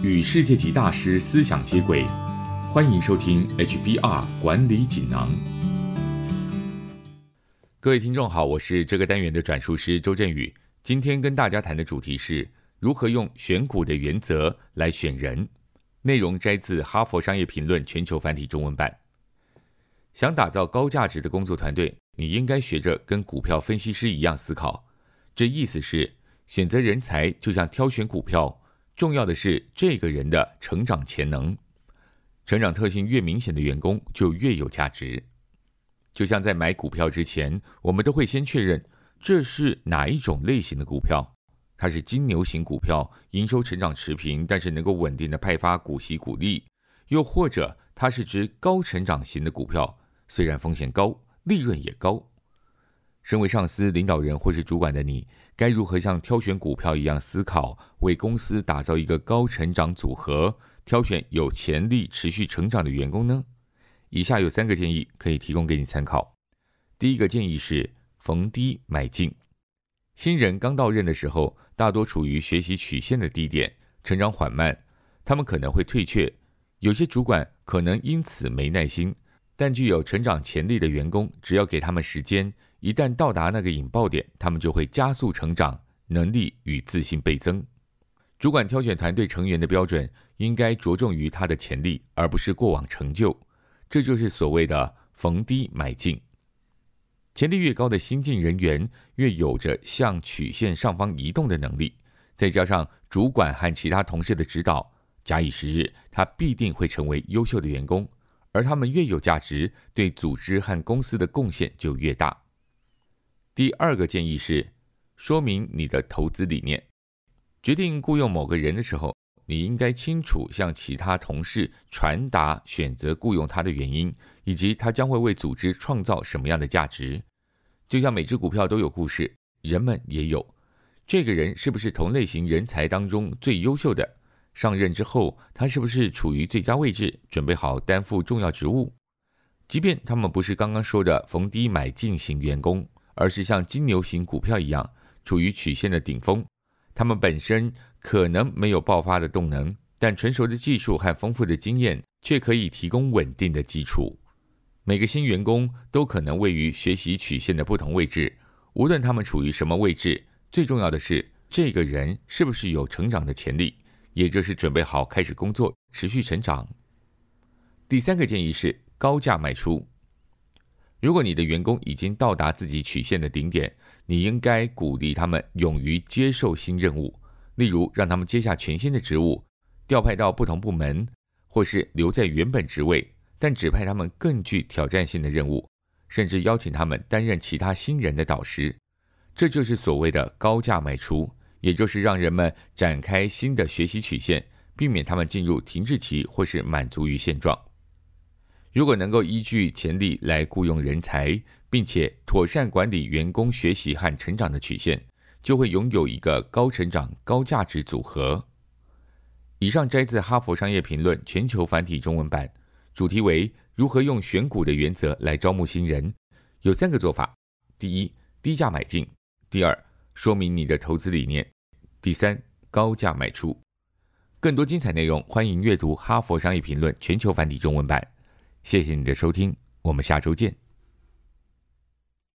与世界级大师思想接轨，欢迎收听 HBR 管理锦囊。各位听众好，我是这个单元的转述师周振宇。今天跟大家谈的主题是如何用选股的原则来选人。内容摘自《哈佛商业评论》全球繁体中文版。想打造高价值的工作团队，你应该学着跟股票分析师一样思考。这意思是，选择人才就像挑选股票，重要的是这个人的成长潜能。成长特性越明显的员工就越有价值。就像在买股票之前，我们都会先确认这是哪一种类型的股票。它是金牛型股票，营收成长持平，但是能够稳定的派发股息股利；又或者它是只高成长型的股票，虽然风险高，利润也高。身为上司、领导人或是主管的你，该如何像挑选股票一样思考，为公司打造一个高成长组合，挑选有潜力持续成长的员工呢？以下有三个建议可以提供给你参考。第一个建议是逢低买进。新人刚到任的时候，大多处于学习曲线的低点，成长缓慢，他们可能会退却。有些主管可能因此没耐心，但具有成长潜力的员工，只要给他们时间。一旦到达那个引爆点，他们就会加速成长，能力与自信倍增。主管挑选团队成员的标准应该着重于他的潜力，而不是过往成就。这就是所谓的逢低买进。潜力越高的新进人员，越有着向曲线上方移动的能力。再加上主管和其他同事的指导，假以时日，他必定会成为优秀的员工。而他们越有价值，对组织和公司的贡献就越大。第二个建议是，说明你的投资理念。决定雇佣某个人的时候，你应该清楚向其他同事传达选择雇佣他的原因，以及他将会为组织创造什么样的价值。就像每只股票都有故事，人们也有。这个人是不是同类型人才当中最优秀的？上任之后，他是不是处于最佳位置，准备好担负重要职务？即便他们不是刚刚说的逢低买进型员工。而是像金牛型股票一样，处于曲线的顶峰。他们本身可能没有爆发的动能，但成熟的技术和丰富的经验却可以提供稳定的基础。每个新员工都可能位于学习曲线的不同位置，无论他们处于什么位置，最重要的是这个人是不是有成长的潜力，也就是准备好开始工作、持续成长。第三个建议是高价卖出。如果你的员工已经到达自己曲线的顶点，你应该鼓励他们勇于接受新任务，例如让他们接下全新的职务，调派到不同部门，或是留在原本职位，但指派他们更具挑战性的任务，甚至邀请他们担任其他新人的导师。这就是所谓的高价卖出，也就是让人们展开新的学习曲线，避免他们进入停滞期或是满足于现状。如果能够依据潜力来雇佣人才，并且妥善管理员工学习和成长的曲线，就会拥有一个高成长、高价值组合。以上摘自《哈佛商业评论》全球繁体中文版，主题为如何用选股的原则来招募新人。有三个做法：第一，低价买进；第二，说明你的投资理念；第三，高价卖出。更多精彩内容，欢迎阅读《哈佛商业评论》全球繁体中文版。谢谢你的收听，我们下周见。